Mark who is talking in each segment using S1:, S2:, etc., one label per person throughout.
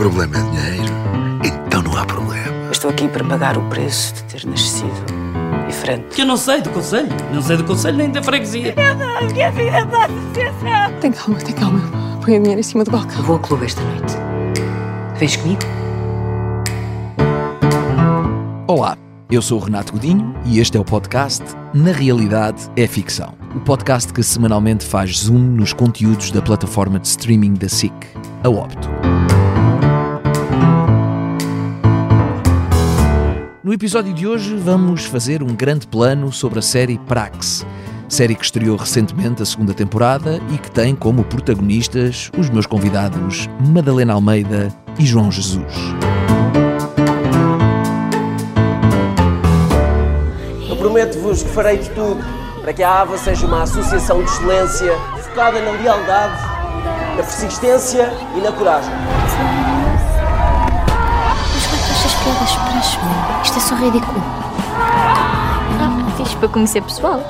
S1: problema é dinheiro, então não há problema.
S2: Eu estou aqui para pagar o preço de ter nascido diferente.
S3: Que eu não sei do conselho. Não sei do conselho nem da freguesia.
S4: Tem calma, tem calma. Põe o dinheiro em cima do balcão.
S2: Eu vou ao clube esta noite. Vens comigo?
S5: Olá, eu sou o Renato Godinho e este é o podcast Na Realidade é Ficção. O podcast que semanalmente faz zoom nos conteúdos da plataforma de streaming da SIC, a Opto. No episódio de hoje vamos fazer um grande plano sobre a série Prax, série que estreou recentemente a segunda temporada e que tem como protagonistas os meus convidados Madalena Almeida e João Jesus.
S6: Eu prometo-vos que farei de tudo para que a AVA seja uma associação de excelência focada na lealdade, na persistência e na coragem.
S7: Mas como é que estas piadas parecem? Isto é só ridículo. Ah, fixe para conhecer pessoal.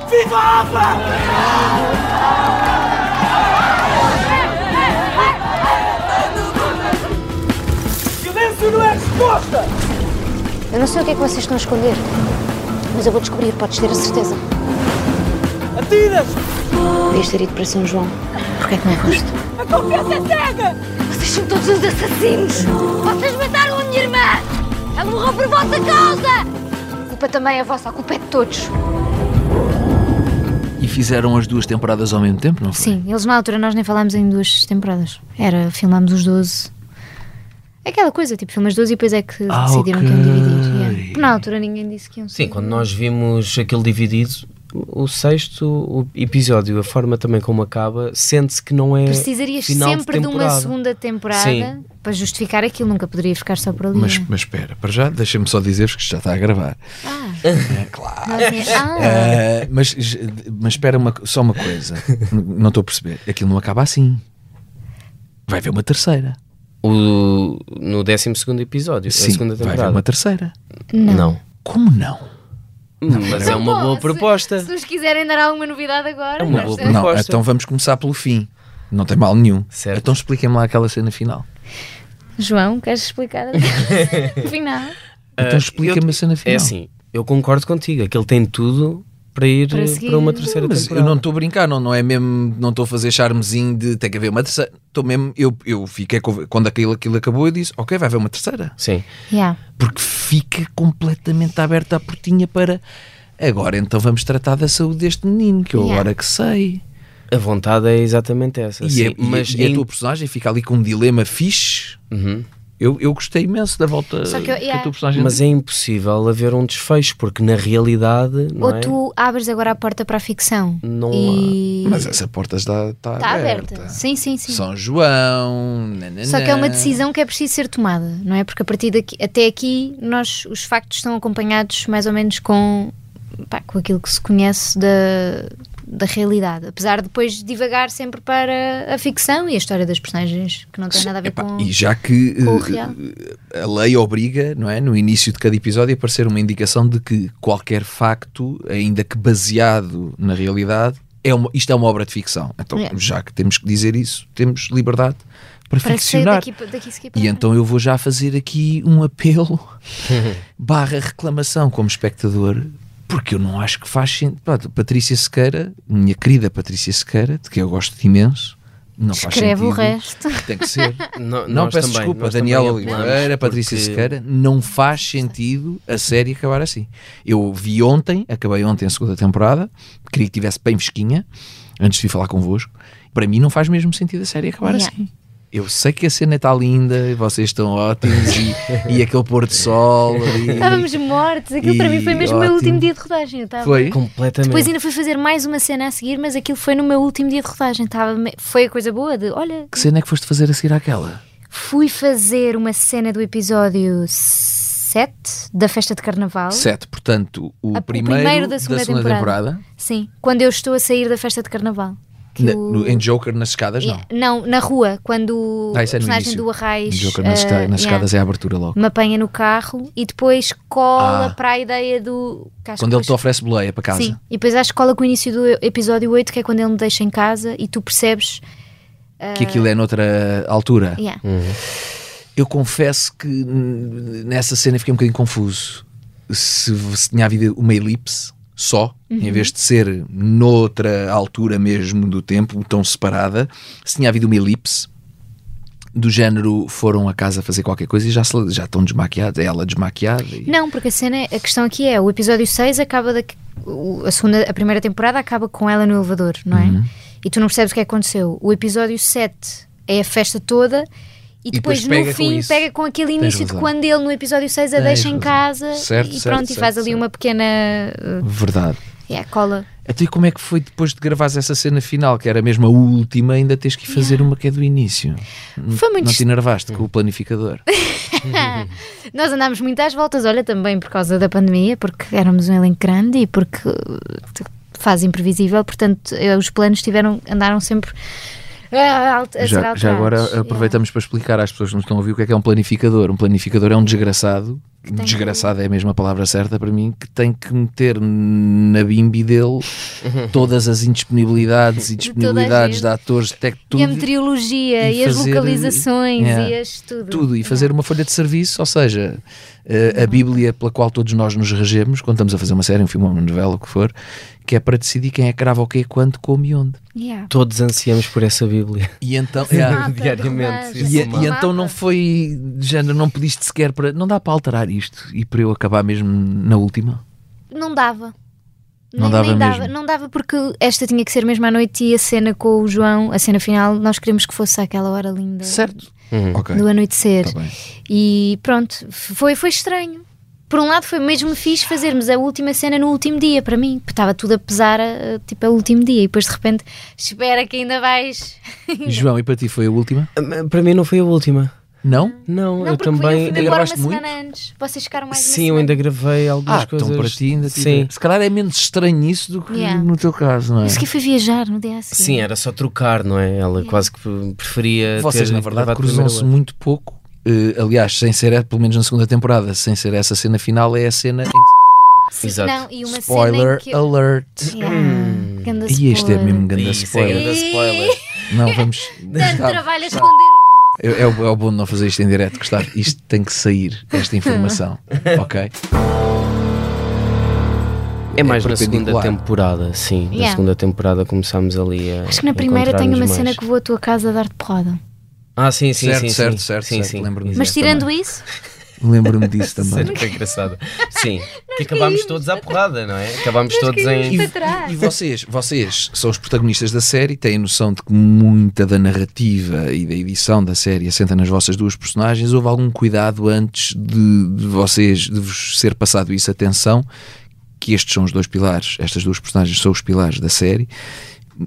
S6: Silêncio não é resposta!
S7: Eu não sei o que é que vocês estão a esconder, mas eu vou descobrir, podes ter a certeza.
S6: Atiras!
S7: Devias ter ido para São João. Porquê é que não foste?
S8: A confiança é cega!
S7: Vocês são todos os assassinos! Vocês mataram a minha irmã! Ela morreu por vossa causa! A culpa também é vossa, a culpa é de todos.
S5: E fizeram as duas temporadas ao mesmo tempo, não foi?
S7: Sim, eles na altura nós nem falámos em duas temporadas. Era, filmámos os 12. Aquela coisa, tipo, filmas 12 e depois é que
S5: Ah,
S7: decidiram
S5: ok.
S7: que iam dividir. yeah. Na altura ninguém disse que iam
S9: Sim, quando nós vimos aquele dividido, o sexto episódio, a forma também como acaba, sente-se que não é.
S7: Precisarias
S9: final
S7: sempre de, uma
S9: temporada.
S7: segunda temporada
S9: Sim.
S7: para justificar aquilo, nunca poderia ficar só por ali.
S5: Mas, mas espera, para já, deixa-me só dizer-vos que isto já está a gravar.
S7: Ah,
S5: É, claro.
S7: não assim, ah,
S5: Eh, mas, mas espera uma, só uma coisa, não estou a perceber. Aquilo não acaba assim. Vai haver uma terceira.
S9: O, no 12 episódio, a
S5: Sim,
S9: segunda
S5: vai haver
S9: temporada.
S5: uma terceira.
S9: Não.
S5: Como não?
S9: Mas é uma boa
S7: se-
S9: proposta.
S7: Se nos quiserem dar alguma novidade agora,
S9: É uma boa
S5: Não,
S9: Proposta.
S5: então vamos começar pelo fim. Não tem mal nenhum.
S9: Certo.
S5: Então expliquem-me lá aquela cena final.
S7: João, queres explicar? Final.
S5: Então
S9: Ah,
S5: explica-me a cena final.
S9: É assim, eu concordo contigo, aquele tem tudo para ir
S7: Para
S9: para, uma terceira
S5: Mas eu
S9: temporada.
S5: não estou a brincar, não, não é mesmo, não estou a fazer charmezinho de tem que haver uma terceira. Estou mesmo, eu, eu fiquei, com- quando aquilo, aquilo acabou, eu disse, ok, vai haver uma terceira.
S9: Sim.
S7: Yeah.
S5: Porque fica completamente aberta a portinha para agora então vamos tratar da saúde deste menino, que eu
S7: Yeah.
S5: agora que sei.
S9: A vontade é exatamente essa.
S5: E,
S9: sim,
S5: é-
S9: mas
S5: e a
S9: em-
S5: tua personagem fica ali com um dilema fixe.
S9: Uhum.
S5: Eu, eu gostei imenso da volta
S7: Só que eu-
S5: que a
S7: yeah.
S5: tua personagem
S9: Mas é impossível haver um desfecho, porque na realidade não
S7: Ou
S9: é?
S7: tu abres agora a porta para a ficção
S9: Não
S7: e
S5: Mas essa porta está, está,
S7: está
S5: aberta.
S7: aberta. Sim, sim, sim.
S5: São João. nananã.
S7: Só que é uma decisão que é preciso ser tomada, não é? Porque a partir daqui, até aqui, nós, os factos estão acompanhados mais ou menos com, pá, com aquilo que se conhece da, da realidade. Apesar de depois divagar sempre para a ficção e a história das personagens, que não tem nada a ver
S5: Epá,
S7: com.
S5: E já que
S7: real.
S5: a lei obriga, não é, no início de cada episódio, a aparecer uma indicação de que qualquer facto, ainda que baseado na realidade, é uma, isto é uma obra de ficção. Então,
S7: É.
S5: já que temos que dizer isso, temos liberdade para,
S7: para
S5: ficcionar.
S7: daqui, daqui
S5: E então eu vou já fazer aqui um apelo barra reclamação como espectador, porque eu não acho que faz sentido. Patrícia Sequeira, minha querida Patrícia Sequeira, de que eu gosto imenso, não faz
S7: Escreve o
S5: sentido.
S7: resto.
S5: Tem que ser.
S9: Não,
S5: Não, peço
S9: também,
S5: desculpa, Daniela Oliveira, Patrícia
S9: porque-
S5: Sequeira, não faz sentido a série acabar assim. Eu vi ontem, acabei ontem a segunda temporada, queria que tivesse bem fresquinha, antes de vir falar convosco. Para mim não faz mesmo sentido a série acabar
S7: Yeah.
S5: assim. Eu sei que a cena está linda, e vocês estão ótimos e, e aquele pôr de sol.
S7: Estávamos mortos. Aquilo para mim foi mesmo o meu último dia de rodagem. Estava-
S5: Foi?
S9: Completamente.
S7: Depois ainda fui fazer mais uma cena a seguir, mas aquilo foi no meu último dia de rodagem. Estava me- Foi a coisa boa de, olha,
S5: Que cena é que foste fazer a seguir àquela?
S7: fui fazer uma cena do episódio 7 da festa de carnaval.
S5: Sete, portanto, o,
S7: A- o
S5: primeiro,
S7: primeiro da segunda temporada.
S5: temporada,
S7: Sim, quando eu estou a sair da festa de carnaval. Que
S5: na-
S7: o-
S5: no- em Joker nas escadas, não.
S7: Não, na rua, quando o
S5: Ah, isso é no
S7: personagem
S5: início.
S7: do Arraes
S5: Em Joker nas,
S7: eh,
S5: esca- nas
S7: yeah,
S5: escadas é a abertura logo.
S7: me apanha no carro e depois cola
S5: Ah.
S7: para a ideia do.
S5: Quando
S7: que
S5: ele te
S7: depois-
S5: oferece boleia para casa.
S7: Sim, e depois acho que cola com o início do episódio 8, que é quando ele me deixa em casa e tu percebes.
S5: que aquilo é noutra altura.
S7: Yeah.
S5: Eu confesso que nessa cena fiquei um bocadinho confuso. Se, se tinha havido uma elipse só, em vez de ser noutra altura mesmo do tempo, tão separada, se tinha havido uma elipse do género foram a casa fazer qualquer coisa e já, se- já estão desmaquiados, ela desmaquiada. E...
S7: Não, porque a cena, a questão aqui é, o episódio 6 acaba da, a segunda, a primeira temporada acaba com ela no elevador, não é?
S5: Uhum.
S7: E tu não percebes o que é que aconteceu. O episódio 7 é a festa toda e
S5: depois
S7: depois, no
S5: com
S7: fim
S5: isso.
S7: pega com aquele início de quando ele no episódio 6 a
S5: Tens
S7: deixa em
S5: razão.
S7: casa
S5: Certo,
S7: e
S5: certo,
S7: pronto, e
S5: certo,
S7: faz ali uma pequena uh,
S5: Verdade.
S7: é, a cola.
S5: E como é que foi depois de gravares essa cena final, que era mesmo a última, ainda tens que ir fazer uma que é do início?
S7: Foi muito
S5: Não te enervaste com o planificador?
S7: Nós andámos muito às voltas, olha, também por causa da pandemia, porque éramos um elenco grande e porque uh, fase imprevisível, portanto, eh, os planos tiveram, andaram sempre a, alt- a ser
S5: Já, já agora
S7: Yeah.
S5: aproveitamos para explicar às pessoas que nos estão a ouvir o que é que é um planificador. Um planificador é um desgraçado, desgraçado é a mesma palavra certa para mim, que tem que meter na bimbi dele todas as indisponibilidades e disponibilidades
S7: gente.
S5: de atores, de tec,
S7: E a
S5: tudo,
S7: meteorologia,
S5: e
S7: e, as
S5: fazer-
S7: localizações,
S5: Yeah.
S7: e as tudo.
S5: tudo e fazer uma folha de serviço, ou seja, eh, a Bíblia pela qual todos nós nos regemos quando estamos a fazer uma série, um filme, uma novela, o que for, que é para decidir quem é que grava o quê, quando, como e onde.
S7: Yeah.
S9: Todos ansiamos por essa Bíblia.
S5: E então, yeah.
S7: mapa,
S9: diariamente,
S5: E,
S9: uma-
S5: e então não foi de género, não pediste sequer para. Não dá para alterar isto e para eu acabar mesmo na última.
S7: Não dava.
S5: Não
S7: Nem-
S5: dava
S7: nem
S5: mesmo.
S7: Não dava porque esta tinha que ser mesmo à noite e a cena com o João, a cena final, nós queríamos que fosse àquela hora linda
S5: Certo?
S9: Uhum.
S5: Ok.
S7: do anoitecer.
S5: Tá.
S7: E pronto, foi, foi estranho. Por um lado, foi mesmo fixe fazermos a última cena no último dia, para mim, porque estava tudo a pesar, a, tipo, a último dia, e depois de repente, espera que ainda vais.
S5: João, e para ti foi a última?
S9: Para mim não foi a última.
S5: Não?
S9: Não,
S7: Não,
S9: eu também.
S7: uma
S5: gravaste muito?
S7: antes. Vocês ficaram mais
S9: Sim, eu ainda gravei algumas
S5: Ah,
S9: coisas.
S5: então para ti ainda tive-
S9: Sim.
S5: Se calhar é menos estranho isso do que
S7: Yeah.
S5: no teu caso, não é?
S7: Isso que foi viajar no dia a seguir.
S9: Sim, era só trocar, não é? Ela quase que preferia.
S5: Vocês,
S9: ter
S5: na verdade, cruzam-se muito pouco. Eh, aliás, sem ser, pelo menos na segunda temporada, sem ser essa cena final, é a cena em que.
S7: Sim,
S9: Exato.
S7: Não, e uma
S5: Spoiler
S7: cena em que...
S5: alert!
S7: Yeah, ganda
S5: E este é mesmo grande
S9: Isso, é
S5: spoiler.
S9: grande spoiler.
S5: Não, vamos.
S7: Tanto trabalho a esconder
S5: É, é o, é o bom de não fazer isto em direto, Gustavo. Isto tem que sair, esta informação. ok?
S9: É mais na segunda temporada, sim. Na
S7: Yeah.
S9: segunda temporada começámos ali a.
S7: Acho que na primeira tem uma
S9: encontrar-nos
S7: cena
S9: mais.
S7: que vou à tua casa a dar-te porrada.
S9: Ah, sim, sim,
S5: Certo,
S9: sim.
S5: certo,
S9: sim.
S5: certo,
S9: sim,
S5: certo,
S9: sim.
S5: lembro-me
S7: Mas tirando
S5: também.
S7: isso,
S5: Lembro-me disso também.
S9: Sério, foi engraçado. Sim, que acabámos todos à porrada, não é? Acabámos todos em.
S7: trás.
S5: E vocês, vocês são os protagonistas da série, têm noção de que muita da narrativa e da edição da série assenta nas vossas duas personagens. Houve algum cuidado antes de, de vocês, de vos ser passado isso? Atenção, que estes são os dois pilares, estas duas personagens são os pilares da série,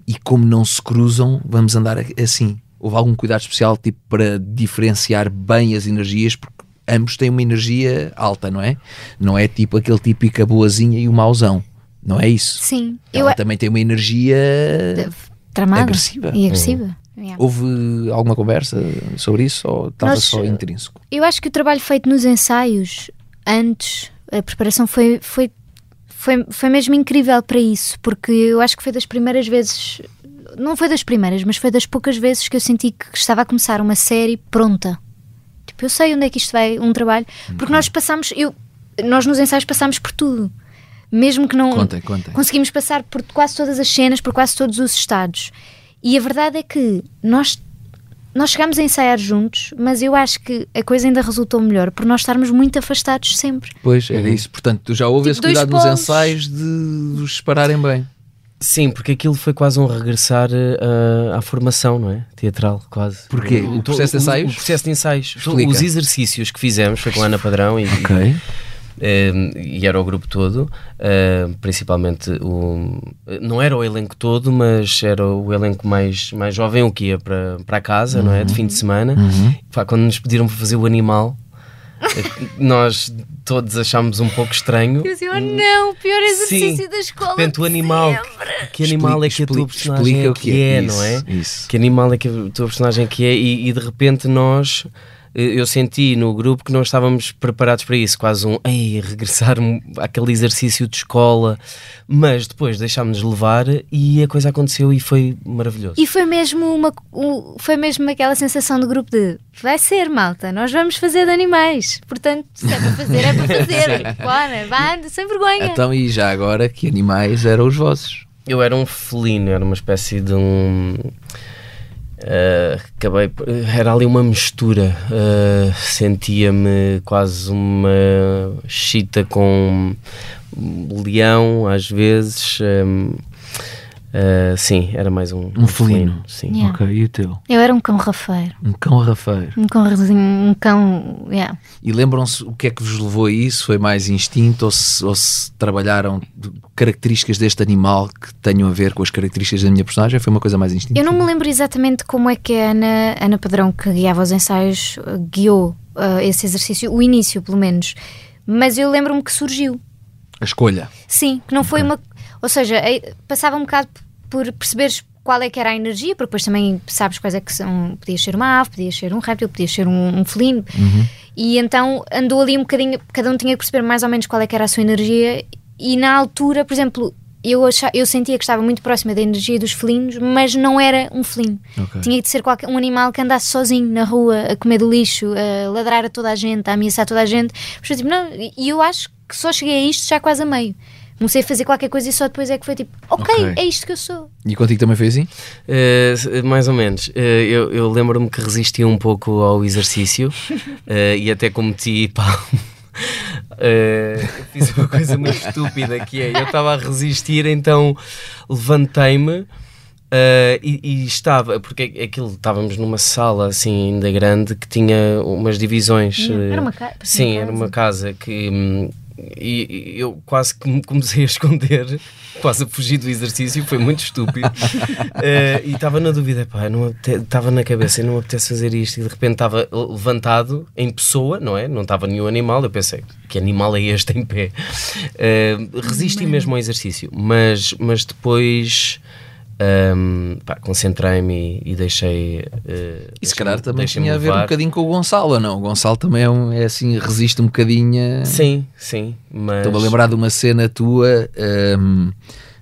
S5: e como não se cruzam, vamos andar assim. Houve algum cuidado especial tipo para diferenciar bem as energias, porque ambos têm uma energia alta, não é? Não é tipo aquele típico a boazinha e o mauzão. Não é isso?
S7: sim, eu
S5: Ela também tem uma energia.
S7: tramada
S5: agressiva.
S7: e agressiva. Yeah.
S5: Houve alguma conversa sobre isso ou estava
S7: Nós-
S5: só intrínseco?
S7: Eu acho que o trabalho feito nos ensaios, antes, a preparação foi, foi, foi, foi mesmo incrível para isso, porque eu acho que foi das primeiras vezes, não foi das primeiras, mas foi das poucas vezes que eu senti que estava a começar uma série pronta. Tipo, eu sei onde é que isto vai, um trabalho, porque nós passamos, eu, nós nos ensaios passamos por tudo. Mesmo que não
S5: Contem, contem.
S7: conseguimos passar por quase todas as cenas, por quase todos os estados. E a verdade é que nós nós chegámos a ensaiar juntos, mas eu acho que a coisa ainda resultou melhor por nós estarmos muito afastados sempre.
S5: Pois, era isso. Portanto, já houve esse
S7: Tipo, dois
S5: cuidado nos ensaios de os separarem bem.
S9: Sim, porque aquilo foi quase um regressar eh, à formação, não é? Teatral, quase.
S5: Porquê? O processo de
S9: o-
S5: ensaios?
S9: O, processo de ensaios.
S5: Explica.
S9: Os exercícios que fizemos foi com a Ana Padrão e,
S5: Ok.
S9: eh, e era o grupo todo, eh, principalmente o. Não era o elenco todo, mas era o elenco mais, mais jovem, o que ia para, para casa, não é? De fim de semana. Pá, quando nos pediram para fazer o animal, eh, nós todos achámos um pouco estranho.
S7: Eu disse, oh não, o pior exercício
S9: Sim.
S7: da escola.
S9: De repente o animal, que animal é que a tua
S5: Explica-
S9: personagem
S5: explica
S9: é
S5: o
S9: que
S5: que é.
S9: é,
S5: Isso,
S9: não é?
S5: isso.
S9: Que animal é que a tua personagem que é e, e de repente nós eu senti no grupo que não estávamos preparados para isso, quase um ei, regressar àquele exercício de escola, mas depois deixámos-nos levar e a coisa aconteceu e foi maravilhoso.
S7: E foi mesmo uma foi mesmo aquela sensação do grupo de vai ser, malta, nós vamos fazer de animais. Portanto, se é para fazer, é para fazer. Bora, vá, anda, sem vergonha.
S5: Então, e já agora, que animais eram os vossos?
S9: Eu era um felino, era uma espécie de um. Eh, acabei era ali uma mistura. eh, Sentia-me quase uma chita com um leão, às vezes. em, eh, sim, era mais um,
S5: Um felino.
S9: Sim.
S7: Yeah.
S5: Ok, e o teu?
S7: Eu era um cão rafeiro.
S5: Um cão rafeiro.
S7: Um cão, um cão, yeah.
S5: E lembram-se o que é que vos levou a isso? Foi mais instinto ou se, ou se trabalharam características deste animal que tenham a ver com as características da minha personagem? Foi uma coisa mais instintiva?
S7: Eu não me lembro exatamente como é que a Ana, Ana Padrão, que guiava os ensaios, uh, guiou uh, esse exercício, o início pelo menos. Mas eu lembro-me que surgiu.
S5: A escolha.
S7: Sim, que não foi uma. Ou seja, passava um bocado por perceberes qual é que era a energia, porque depois também sabes quais é que são. Podias ser uma ave, podias ser um réptil, podias ser um, um felino. E então andou ali um bocadinho, cada um tinha que perceber mais ou menos qual é que era a sua energia. E na altura, por exemplo, eu, acha, eu sentia que estava muito próxima da energia dos felinos, mas não era um felino.
S5: Ok.
S7: Tinha de ser qualquer, um animal que andasse sozinho na rua, a comer do lixo, a ladrar a toda a gente, a ameaçar toda a gente. Foi tipo, não, e eu acho que só cheguei a isto já quase a meio. Comecei a fazer qualquer coisa e só depois é que foi tipo, ok,
S5: Ok.
S7: é isto que eu sou.
S5: E contigo também foi assim?
S9: Eh, mais ou menos. Eh, eu eu lembro-me que resisti um pouco ao exercício eh, e até cometi pá, fiz uma coisa muito estúpida que é eu estava a resistir, então levantei-me. eh, e, e estava, porque aquilo estávamos numa sala assim ainda grande que tinha umas divisões.
S7: Era uma ca- parecia
S9: Sim,
S7: uma
S9: era
S7: casa.
S9: uma casa que hum, e, e eu quase que me comecei a esconder, quase a fugir do exercício, foi muito estúpido. Eh, e estava na dúvida, pá, estava na cabeça, não me apetece fazer isto. E de repente estava levantado em pessoa, não é? Não estava nenhum animal. Eu pensei, que animal é este em pé? Eh, resisti mesmo ao exercício, mas, mas depois. Pá, concentrei-me e, e deixei. eh,
S5: E se calhar também tinha a ver um bocadinho com o Gonçalo, não? O Gonçalo também é, um- é assim, resiste um bocadinho. a-
S9: Sim, sim, mas.
S5: Estou-me a lembrar de uma cena tua ahm,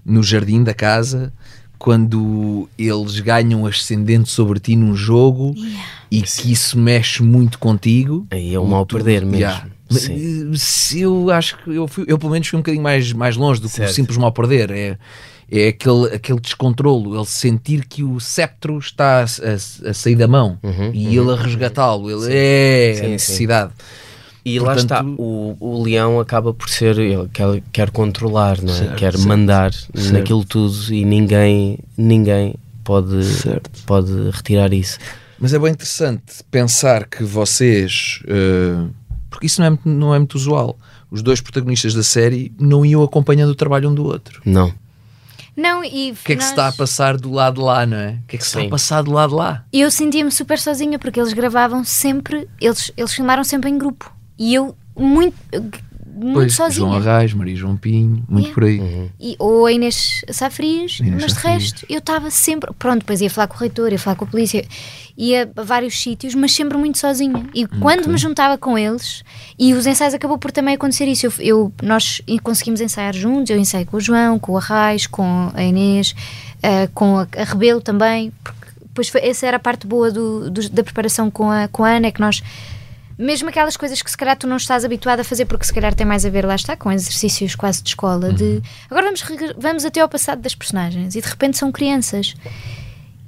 S5: no jardim da casa quando eles ganham ascendente sobre ti num jogo e que isso mexe muito contigo.
S9: Aí é um mal perder mesmo.
S5: Yeah.
S9: Sim.
S5: eh, eu acho que eu, fui- eu pelo menos fui um bocadinho mais, mais longe do que o
S9: Certo.
S5: simples mal perder. É, é aquele, aquele descontrolo, ele sentir que o sceptro está a, a- a sair da mão e ele a resgatá-lo. Ele é
S9: Uhum, Sim,
S5: a
S9: sim.
S5: necessidade.
S9: E lá
S5: Portanto-
S9: está, o, o leão acaba por ser, ele quer, quer controlar, não é?
S5: Certo,
S9: quer
S5: certo,
S9: mandar
S5: certo.
S9: naquilo tudo e ninguém, ninguém pode, pode retirar isso.
S5: Mas é bem interessante pensar que vocês, eh, porque isso não é, não é muito usual, os dois protagonistas da série não iam acompanhando o trabalho um do outro.
S9: Não.
S7: Não, e
S5: O que é que se está a passar do lado de lá, não é? O que é que se está a passar do lado de lá?
S7: Eu sentia-me super sozinha porque eles gravavam sempre, eles, eles filmaram sempre em grupo. E eu muito, muito
S5: Pois,
S7: sozinha.
S5: João Arraes, Maria João Pinho, muito
S7: Yeah.
S5: por aí.
S9: Uhum.
S7: E, ou a Inês Safrias,
S5: Inês
S7: mas de
S5: Safrias.
S7: resto eu estava sempre. Pronto, depois ia falar com o reitor, ia falar com a polícia, ia a vários sítios, mas sempre muito sozinha. E quando me juntava com eles, e os ensaios acabou por também acontecer isso. Eu, eu- nós conseguimos ensaiar juntos, eu ensaiei com o João, com o Arraes, com a Inês, eh, com a, a Rebelo também, porque depois foi, essa era a parte boa do- do- da preparação com a, com a Ana, é que nós mesmo aquelas coisas que se calhar tu não estás habituado a fazer porque se calhar tem mais a ver, lá está, com exercícios quase de escola, de agora vamos, vamos até ao passado das personagens e de repente são crianças.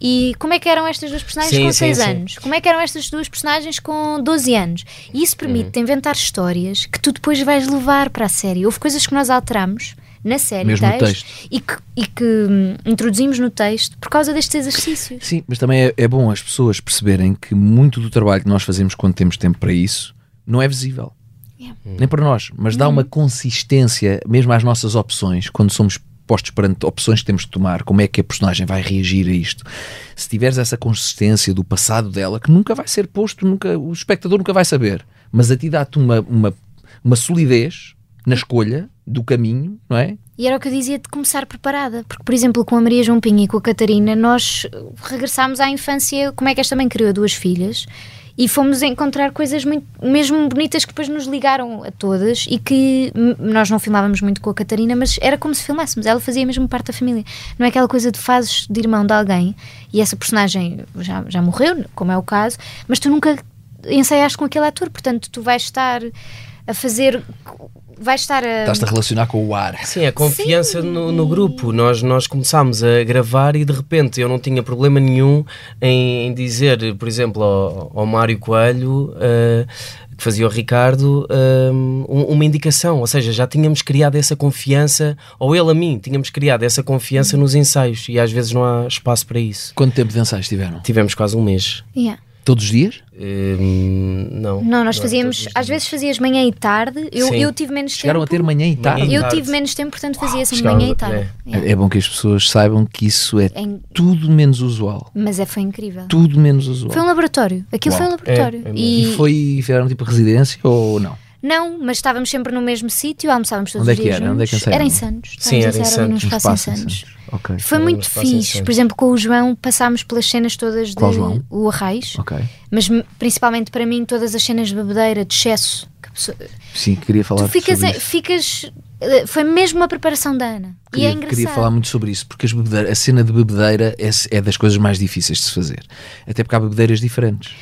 S7: E como é que eram estas duas personagens
S9: Sim,
S7: com
S9: sim,
S7: 6
S9: sim.
S7: anos? Como é que eram estas duas personagens com 12 anos? E isso permite-te inventar histórias que tu depois vais levar para a série. Houve coisas que nós alteramos na série,
S5: Mesmo no
S7: texto,
S5: texto.
S7: E, que, e que hum, introduzimos no texto por causa destes exercícios.
S5: Sim, mas também é, é bom as pessoas perceberem que muito do trabalho que nós fazemos quando temos tempo para isso não é visível.
S7: Yeah.
S5: Nem para nós, mas dá uma consistência mesmo às nossas opções quando somos postos perante opções que temos de tomar, como é que a personagem vai reagir a isto. Se tiveres essa consistência do passado dela, que nunca vai ser posto, nunca, o espectador nunca vai saber, mas a ti dá-te uma, uma, uma solidez na escolha do caminho, não é?
S7: E era o que eu dizia de começar preparada. Porque, por exemplo, com a Maria João Pinho e com a Catarina, nós regressámos à infância. Como é que esta mãe criou duas filhas? e fomos encontrar coisas muito, mesmo bonitas que depois nos ligaram a todas e que nós não filmávamos muito com a Catarina, mas era como se filmássemos, ela fazia mesmo parte da família. Não é aquela coisa de fazes de irmão de alguém e essa personagem já, já morreu, como é o caso, mas tu nunca ensaiaste com aquele ator, portanto tu vais estar a fazer. Vais estar a.
S5: Estás-te a relacionar com o ar.
S9: Sim, a confiança no, no grupo. Nós, nós começámos a gravar e de repente eu não tinha problema nenhum em, em dizer, por exemplo, ao, ao Mário Coelho, eh, que fazia o Ricardo, eh, um- uma indicação. Ou seja, já tínhamos criado essa confiança, ou ele a mim, tínhamos criado essa confiança nos ensaios e às vezes não há espaço para isso.
S5: Quanto tempo de ensaios tiveram?
S9: Tivemos quase um mês.
S7: Yeah.
S5: Todos os dias?
S9: Eh, não.
S7: Não, nós
S9: é
S7: fazíamos, às vezes fazias manhã e tarde. Eu,
S9: Sim.
S7: eu tive menos
S5: Chegaram a
S7: tempo.
S5: ter manhã e tarde?
S9: Manhã e
S7: Eu
S9: tarde.
S7: tive menos tempo, portanto fazia sempre manhã e tarde.
S9: é.
S5: É, é bom que as pessoas saibam que isso é
S7: Em-
S5: tudo menos usual.
S7: Mas é, foi incrível.
S5: Tudo menos usual.
S7: Foi um laboratório. Aquilo
S5: Uau.
S7: foi um laboratório.
S9: É, é
S7: e,
S5: E foi, fizeram tipo residência ou não?
S7: Não, mas estávamos sempre no mesmo sítio, almoçávamos todos
S5: Onde é
S7: os
S5: que
S7: dias
S5: era? Onde é que
S7: juntos. Era em Santos.
S9: Sim,
S7: a
S9: era em
S7: ensaiar num
S9: Santos,
S7: espaço em
S5: espaço em
S7: Santos.
S5: Santos. Ok.
S7: Foi
S9: Era
S7: muito
S9: num espaço em
S7: fixe.
S9: Santos.
S7: Por exemplo, com o João passámos pelas cenas todas de
S5: Qual João?
S7: o Arraiz,
S5: Ok.
S7: mas m- principalmente para mim todas as cenas de bebedeira, de excesso. que a pessoa-
S5: Sim, queria falar
S7: tu ficas,
S5: sobre
S7: em-
S5: isso.
S7: ficas eh, foi mesmo uma preparação da Ana. e
S5: Queria,
S7: é engraçado.
S5: queria falar muito sobre isso, porque as a cena de bebedeira é, é das coisas mais difíceis de se fazer. Até porque há bebedeiras diferentes.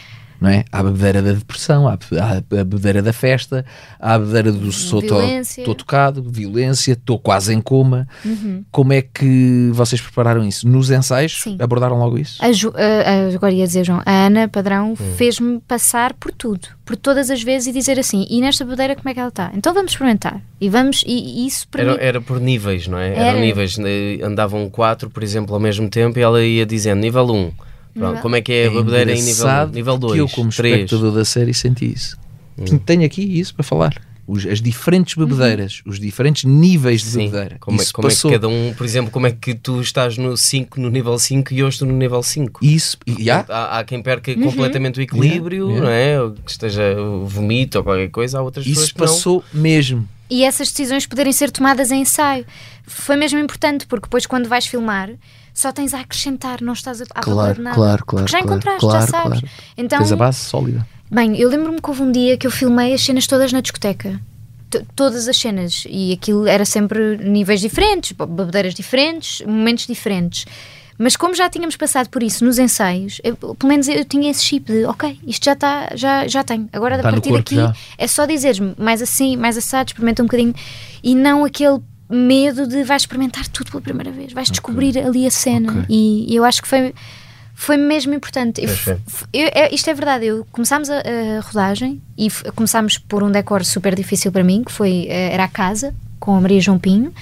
S5: Não é? Há a bebedeira da depressão, há a bebedeira da festa, há a bebedeira do estou tocado, violência, estou quase em coma.
S7: Uhum.
S5: Como é que vocês prepararam isso? Nos ensaios
S7: Sim.
S5: abordaram logo isso?
S7: A Ju- a- a- agora ia dizer, João, a Ana Padrão
S5: Hum.
S7: fez-me passar por tudo, por todas as vezes e dizer assim: e nesta bebedeira como é que ela está? Então vamos experimentar. E vamos, e, e isso para
S9: Era,
S7: mim.
S9: era por níveis, não é?
S7: Era.
S9: Eram níveis. eh, Andavam quatro, por exemplo, ao mesmo tempo e ela ia dizendo nível 1. Pronto, como é que é a bebedeira em nível 1?
S5: engraçado
S9: Nível
S5: que
S9: 2,
S5: eu, como
S9: 3.
S5: espectador da série, senti isso.
S9: Hum.
S5: Tenho aqui isso para falar. Os- as diferentes bebedeiras, os diferentes níveis de
S9: Sim,
S5: bebedeira.
S9: como, é,
S5: isso
S9: como é que
S5: passou.
S9: cada um, por exemplo, como é que tu estás no 5, no nível 5 e eu estou no nível 5?
S5: Isso, e há,
S9: Há, quem perca
S7: Uhum.
S9: completamente o equilíbrio,
S5: Yeah,
S9: não é? Ou que esteja vomito ou qualquer coisa, há outras pessoas
S5: isso
S9: que não.
S5: passou mesmo.
S7: E essas decisões poderem ser tomadas em ensaio. Foi mesmo importante, porque depois, quando vais filmar, só tens a acrescentar, não estás a,
S5: Claro,
S7: nada.
S5: claro, claro,
S7: já encontraste,
S5: claro,
S7: já sabes.
S5: claro.
S7: Então,
S5: Tens a base sólida.
S7: Bem, eu lembro-me que houve um dia que eu filmei as cenas todas na discoteca. T- Todas as cenas. E aquilo era sempre níveis diferentes, b- bebedeiras diferentes, momentos diferentes. Mas como já tínhamos passado por isso nos ensaios, eu- pelo menos eu tinha esse chip de ok, isto já está, já, já tenho. Agora
S5: Está
S7: a partir
S5: corpo
S7: daqui
S5: já.
S7: é só dizeres-me mais assim, mais assado, experimenta um bocadinho. E não aquele medo de vais experimentar tudo pela primeira vez, vais descobrir ali a cena.
S5: Ok.
S7: E, e eu acho que foi, foi mesmo importante. Eu, f- eu- é- isto é verdade, eu, começámos a, a rodagem e começámos por um decor super difícil para mim, que foi, eh, era a casa, com a Maria João Pinho.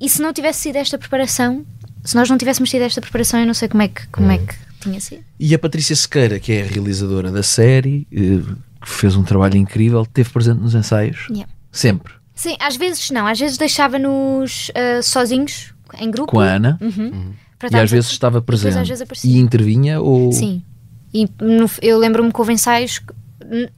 S7: E se não tivesse sido esta preparação, se nós não tivéssemos tido esta preparação, eu não sei como é que, como é que tinha sido.
S5: E a Patrícia Sequeira, que é a realizadora da série, eh, que fez um trabalho incrível, esteve presente nos ensaios.
S7: Yeah.
S5: Sempre.
S7: Sim, às vezes não, às vezes deixava-nos ah, sozinhos, em grupo.
S5: Com a Ana.
S7: Uhum.
S5: E
S7: Para
S5: às vezes estava presente.
S7: às vezes aparecia.
S5: e intervinha ou.
S7: Sim. E no- eu lembro-me que houve ensaios,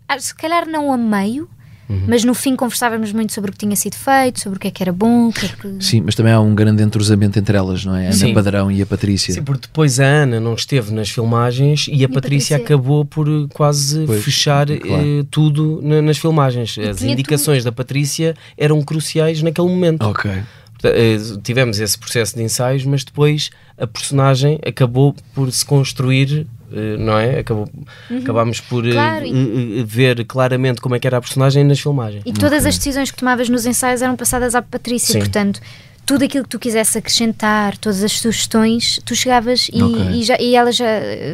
S7: ah, se calhar não a meio,
S5: Uhum.
S7: mas no fim conversávamos muito sobre o que tinha sido feito, sobre o que é que era bom, o que é que.
S5: Sim, mas também há um grande entrosamento entre elas, não é? A Ana. Padrão e a Patrícia.
S9: Sim, porque depois a Ana não esteve nas filmagens e a Patrícia,
S7: Patrícia-
S9: acabou por eh, quase
S5: Pois,
S9: fechar
S5: claro.
S9: eh, tudo na- nas filmagens. As
S7: tinha
S9: indicações da Patrícia eram cruciais naquele momento.
S5: Ok.
S9: Eh, Tivemos esse processo de ensaios, mas depois a personagem acabou por se construir, não é? Acabou, Acabámos por eh,
S7: Uhum. Claro, e-
S9: eh, eh, ver claramente como é que era a personagem nas filmagens.
S7: E todas as decisões que tomavas nos ensaios eram passadas à Patrícia,
S9: Sim.
S7: portanto, tudo aquilo que tu quisesse acrescentar, todas as sugestões, tu chegavas e,
S5: Ok.
S7: e, já, e elas já,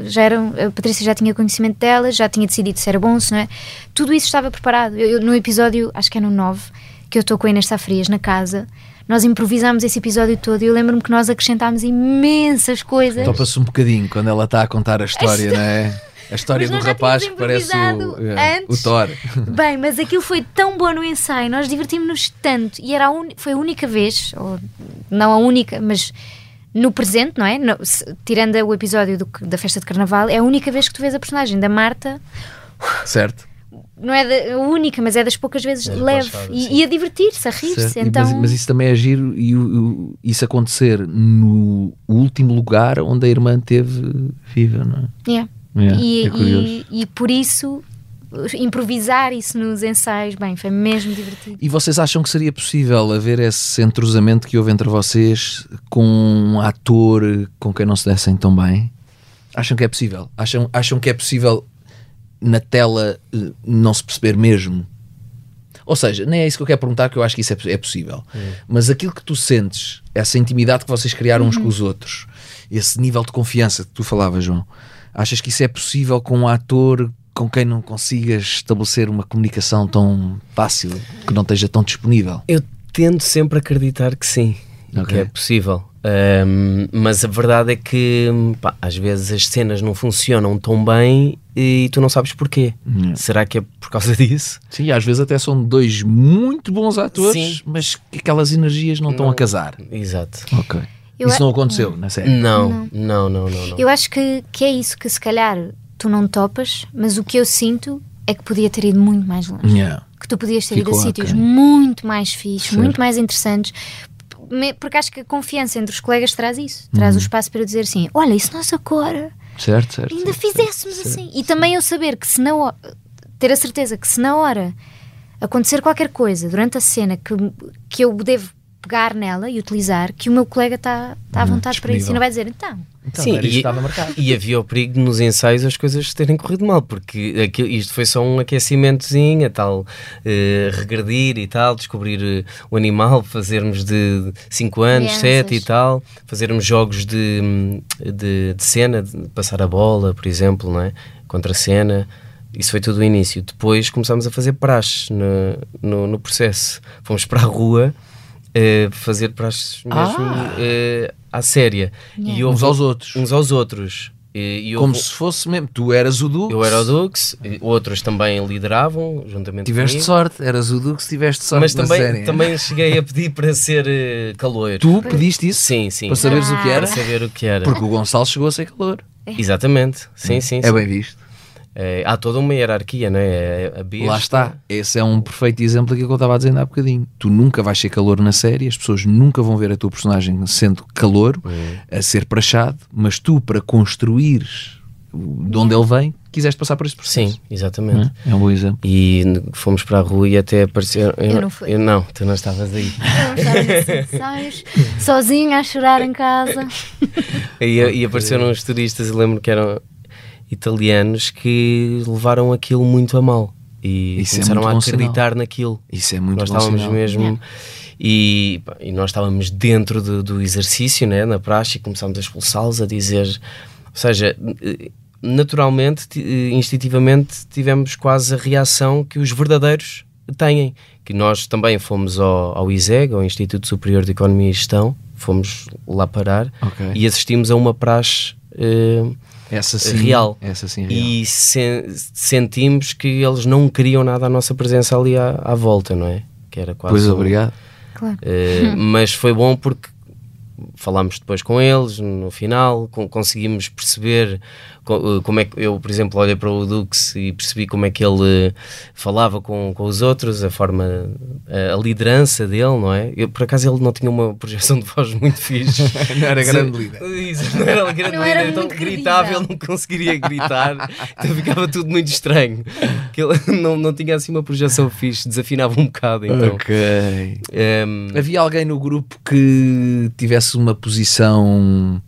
S7: já eram, a Patrícia já tinha conhecimento delas, já tinha decidido se era bom, se não é. Tudo isso estava preparado. Eu, eu, no episódio, acho que é no 9, que eu estou com a Inês Safrias na casa, nós improvisámos esse episódio todo e eu lembro-me que nós acrescentámos imensas coisas.
S5: Topa-se um bocadinho quando ela está a contar a história, não é? A história do rapaz que parece o, é, o. Thor.
S7: Bem, mas aquilo foi tão bom no ensaio, nós divertimos-nos tanto e era a uni- foi a única vez, ou não a única, mas no presente, não é? No- se- tirando o episódio do- da festa de carnaval, é a única vez que tu vês a personagem da Marta,
S5: Certo?
S7: Não é a única, mas é das poucas vezes
S9: Das
S7: leve e, e a divertir-se, a rir-se. Então,
S5: mas, mas isso também é giro e o- o- isso acontecer no último lugar onde a irmã teve viva, não é?
S7: yeah.
S5: Yeah,
S7: e,
S5: é curioso.
S7: e, e por isso improvisar isso nos ensaios, bem, foi mesmo divertido.
S5: E vocês acham que seria possível haver esse entrosamento que houve entre vocês com um ator com quem não se dessem tão bem? Acham que é possível? Acham, acham que é possível na tela eh, não se perceber mesmo? Ou seja, nem é isso que eu quero perguntar, que eu acho que isso é, é possível. Mas aquilo que tu sentes, essa intimidade que vocês criaram uns com os outros, esse nível de confiança que tu falavas, João, achas que isso é possível com um ator com quem não consigas estabelecer uma comunicação tão fácil, que não esteja tão disponível?
S9: Eu tento sempre acreditar que sim, que
S5: Ok.
S9: é possível. Ahm, mas a verdade é que pá, às vezes as cenas não funcionam tão bem e tu não sabes porquê. Será que é por causa disso?
S5: Sim, às vezes até são dois muito bons atores,
S9: Sim.
S5: mas que aquelas energias não estão a casar.
S9: Exato.
S5: Ok.
S7: Eu
S5: isso
S7: a-
S5: não aconteceu na série.
S9: Não, não, não, não. não.
S7: Eu acho que, que é isso que se calhar tu não topas, mas o que eu sinto é que podia ter ido muito mais longe.
S5: Yeah.
S7: Que tu podias ter ido
S5: Ficou
S7: a sítios
S5: aquém.
S7: muito mais
S5: Certo.
S7: muito mais interessantes. Porque acho que a confiança entre os colegas traz isso, traz
S5: Uhum.
S7: o espaço para eu dizer assim: olha, isso nós agora
S5: Certo, certo.
S7: ainda
S5: certo,
S7: fizéssemos
S5: certo,
S7: assim. E também eu saber que se na hora, ter a certeza que se na hora acontecer qualquer coisa durante a cena que, que eu devo pegar nela e utilizar, que o meu colega está tá à vontade para isso e não vai dizer então.
S5: Então,
S9: Sim, e, e havia o perigo nos ensaios as coisas terem corrido mal, porque aquilo, isto foi só um aquecimentozinho, a tal eh, regredir e tal, descobrir eh, o animal, fazermos de 5 anos,
S7: Crianças.
S9: 7 e tal, fazermos jogos de, hum, de, de cena, de passar a bola, por exemplo, não é? contra a cena. Isso foi tudo o início. Depois começámos a fazer praxe no, no, no processo. Fomos para a rua fazer praxes mesmo eh, à séria. E
S5: Uns aos outros.
S9: uns aos outros. E, e
S5: Como
S9: houve-
S5: se fosse mesmo. Tu eras o Dux.
S9: eu era o Dux, outros também lideravam juntamente
S5: Tiveste
S9: comigo.
S5: sorte, eras o Dux, tiveste sorte
S9: Mas também,
S5: série.
S9: também cheguei a pedir para ser eh, caloiro.
S5: Tu pediste isso?
S9: Sim, sim.
S5: Para saberes o que era?
S9: Para saber o que era.
S5: Porque o Gonçalo chegou a ser calor.
S9: Exatamente. Sim, sim.
S5: É
S9: sim.
S5: bem visto.
S9: Eh, há toda uma hierarquia, não é? A besta,
S5: Lá está. Esse é um perfeito exemplo daquilo que eu estava a dizer há bocadinho. Tu nunca vais ser calor na série, as pessoas nunca vão ver a tua personagem sendo calor, a ser prachado, mas tu, para construires o- de onde ele vem, quiseste passar por esse processo.
S9: Sim, exatamente.
S5: É um bom exemplo.
S9: E fomos para a rua e até apareceu.
S7: Eu não fui.
S9: Eu não, tu não estavas aí.
S7: Eu estava sozinha a chorar em casa.
S9: E, e apareceram uns turistas, eu lembro que eram italianos que levaram aquilo muito a mal e
S5: Isso é
S9: começaram
S5: muito
S9: a acreditar naquilo.
S5: Isso é muito
S9: nós estávamos
S5: sinal.
S9: mesmo e, pá, e nós estávamos dentro do, do exercício, né, na praxe, e começámos a expulsá-los, a dizer, ou seja, naturalmente, ti- instintivamente, tivemos quase a reação que os verdadeiros têm. Que nós também fomos ao, ao ISEG, ao Instituto Superior de Economia e Gestão, fomos lá parar
S5: Ok.
S9: e assistimos a uma praxe eh,
S5: Essa sim,
S9: real.
S5: Essa sim, real.
S9: e sen- sentimos que eles não queriam nada a nossa presença ali à, à volta, não é? Que era quase
S5: Pois,
S9: um-
S5: obrigado.
S7: Claro.
S9: eh, mas foi bom porque falámos depois com eles no final, con- conseguimos perceber co- eh, como é que eu, por exemplo, olhei para o Dux e percebi como é que ele eh, falava com, com os outros, a forma, a, a liderança dele, não é? Eu, por acaso ele não tinha uma projeção de voz muito fixe.
S5: Não era grande líder.
S9: Isso, não era grande
S7: Não era
S9: líder, então
S7: muito
S9: gritava, ele não conseguiria gritar, então ficava tudo muito estranho. Que ele não, não tinha assim uma projeção fixe, desafinava um bocado. Então,
S5: Ok.
S9: Ehm,
S5: Havia alguém no grupo que tivesse uma posição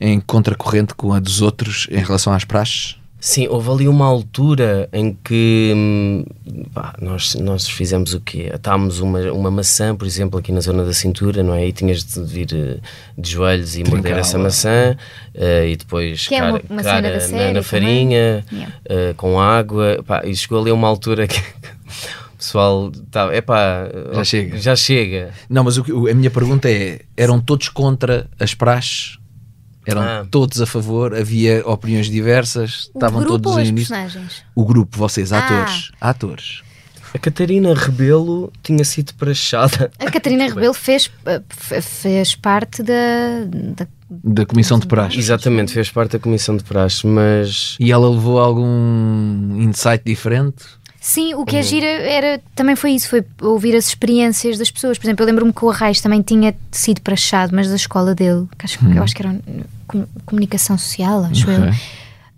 S5: em contracorrente com a dos outros em relação às praxes?
S9: Sim, houve ali uma altura em que hum, pá, nós, nós fizemos o quê? Atámos uma, uma maçã, por exemplo, aqui na zona da cintura, não é? E tinhas de vir eh, de joelhos e morder essa maçã eh, e depois
S7: Que é uma-
S9: cara,
S7: uma
S9: cara na- na, farinha,
S7: Yeah.
S9: eh, com água. Pá, e chegou ali a uma altura que pessoal estava, é pá,
S5: Já chega.
S9: Já chega.
S5: Não, mas o a minha pergunta é: eram todos contra as praxes? Eram
S9: Ah.
S5: todos a favor? Havia opiniões diversas?
S7: O
S5: Estavam
S7: grupo
S5: todos
S7: ou
S5: em
S7: personagens?
S5: O grupo, vocês,
S7: Ah.
S5: atores. Atores.
S9: A Catarina Rebelo tinha sido prachada.
S7: A Catarina Rebelo fez, eh, fe- fez parte da, da-
S5: Da comissão de praxes.
S9: Exatamente, fez parte da comissão de praxe, mas
S5: E ela levou algum insight diferente?
S7: Sim, o que é gira era, também foi isso, foi ouvir as experiências das pessoas. Por exemplo, eu lembro-me que o Arraes também tinha sido prachado, mas da escola dele, que acho,
S5: Hum.
S7: eu acho que era com- comunicação social, acho eu.